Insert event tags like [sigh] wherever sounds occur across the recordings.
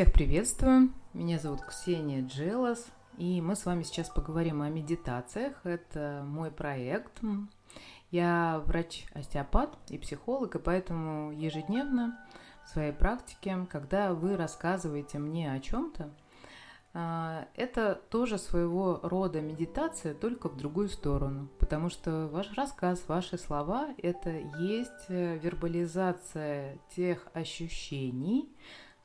Всех приветствую. Меня зовут Ксения Джелас, и мы с вами сейчас поговорим о медитациях. Это мой проект. Я врач-остеопат и психолог, и поэтому ежедневно в своей практике, когда вы рассказываете мне о чем-то, а, это тоже своего рода медитация, только в другую сторону, потому что ваш рассказ, ваши слова – это есть э, вербализация тех ощущений,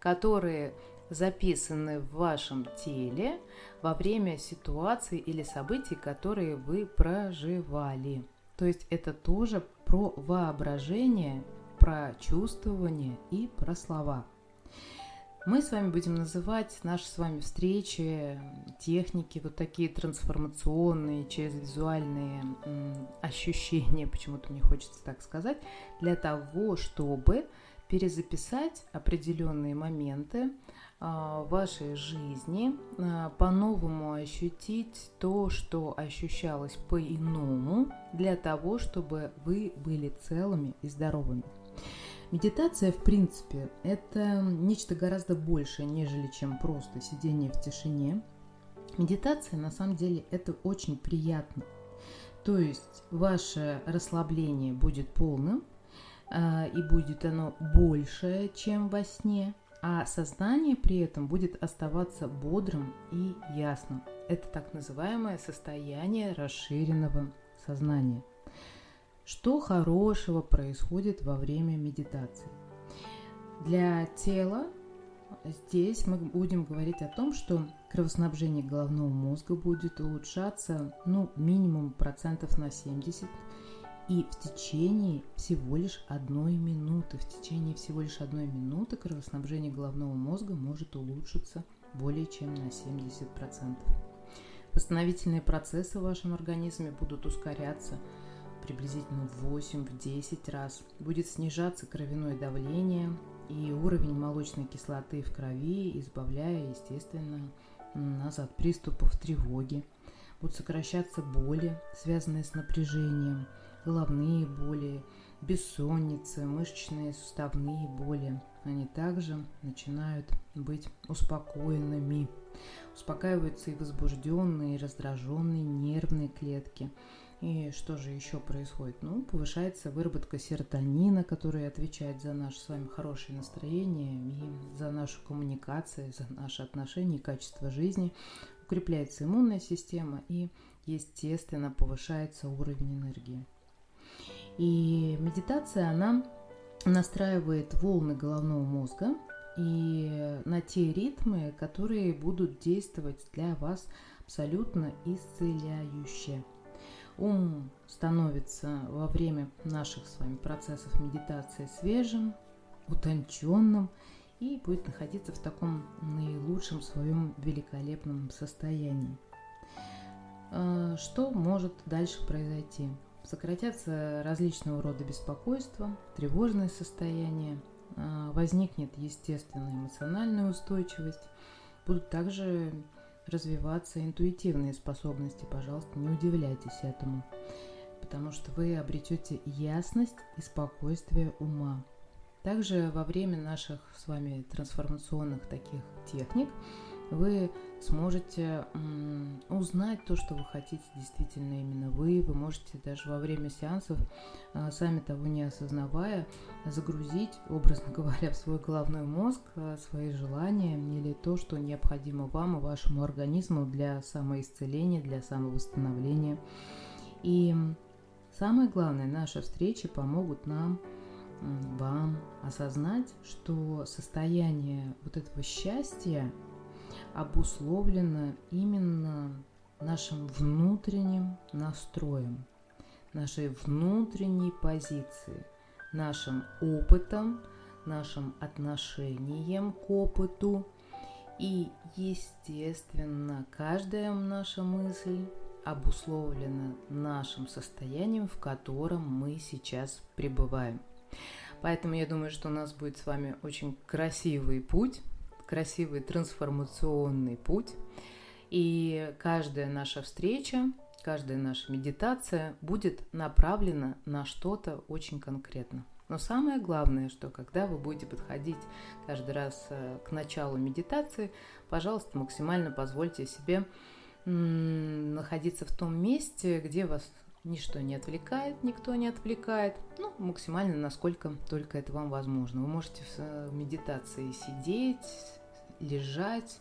которые записаны в вашем теле во время ситуации или событий, которые вы проживали. То есть это тоже про воображение, про чувствование и про слова – мы с вами будем называть наши с вами встречи, техники, вот такие трансформационные, через визуальные ощущения, [laughs] почему-то мне хочется так сказать, для того, чтобы перезаписать определенные моменты а, вашей жизни, а, по-новому ощутить то, что ощущалось по-иному, для того, чтобы вы были целыми и здоровыми. Медитация, в принципе, это нечто гораздо большее, нежели чем просто сидение в тишине. Медитация, на самом деле, это очень приятно. То есть ваше расслабление будет полным, и будет оно больше, чем во сне, а сознание при этом будет оставаться бодрым и ясным. Это так называемое состояние расширенного сознания – что хорошего происходит во время медитации? Для тела здесь мы будем говорить о том, что кровоснабжение головного мозга будет улучшаться ну, минимум процентов на 70 и в течение всего лишь одной минуты, в течение всего лишь одной минуты кровоснабжение головного мозга может улучшиться более чем на 70%. Восстановительные процессы в вашем организме будут ускоряться – приблизительно в 8-10 раз. Будет снижаться кровяное давление и уровень молочной кислоты в крови, избавляя, естественно, нас от приступов тревоги. Будут сокращаться боли, связанные с напряжением, головные боли, бессонница, мышечные суставные боли. Они также начинают быть успокоенными. Успокаиваются и возбужденные, и раздраженные нервные клетки – и что же еще происходит? Ну, повышается выработка серотонина, который отвечает за наше с вами хорошее настроение и за нашу коммуникацию, за наши отношения и качество жизни. Укрепляется иммунная система и, естественно, повышается уровень энергии. И медитация, она настраивает волны головного мозга и на те ритмы, которые будут действовать для вас абсолютно исцеляюще. Ум становится во время наших с вами процессов медитации свежим, утонченным и будет находиться в таком наилучшем своем великолепном состоянии. А, что может дальше произойти? Сократятся различного рода беспокойства, тревожное состояние, а, возникнет естественная эмоциональная устойчивость, будут также развиваться интуитивные способности, пожалуйста, не удивляйтесь этому, потому что вы обретете ясность и спокойствие ума. Также во время наших с вами трансформационных таких техник вы сможете узнать то, что вы хотите действительно именно вы. Вы можете даже во время сеансов, а, сами того не осознавая, загрузить, образно [laughs] говоря, в свой головной мозг а, свои желания или то, что необходимо вам и вашему организму для самоисцеления, для самовосстановления. И самое главное, наши встречи помогут нам вам осознать, что состояние вот этого счастья, обусловлено именно нашим внутренним настроем, нашей внутренней позицией, нашим опытом, нашим отношением к опыту. И, естественно, каждая наша мысль обусловлена нашим состоянием, в котором мы сейчас пребываем. Поэтому я думаю, что у нас будет с вами очень красивый путь красивый трансформационный путь. И каждая наша встреча, каждая наша медитация будет направлена на что-то очень конкретно. Но самое главное, что когда вы будете подходить каждый раз э, к началу медитации, пожалуйста, максимально позвольте себе находиться в том месте, где вас ничто не отвлекает, никто не отвлекает, ну, максимально, насколько только это вам возможно. Вы можете в э, медитации сидеть, лежать,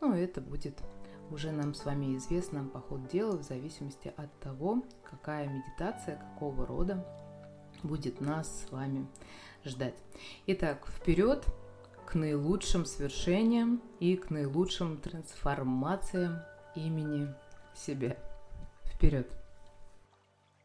ну, это будет уже нам с вами известно по ходу дела в зависимости от того, какая медитация, какого рода будет нас с вами ждать. Итак, вперед к наилучшим свершениям и к наилучшим трансформациям имени себя. Вперед!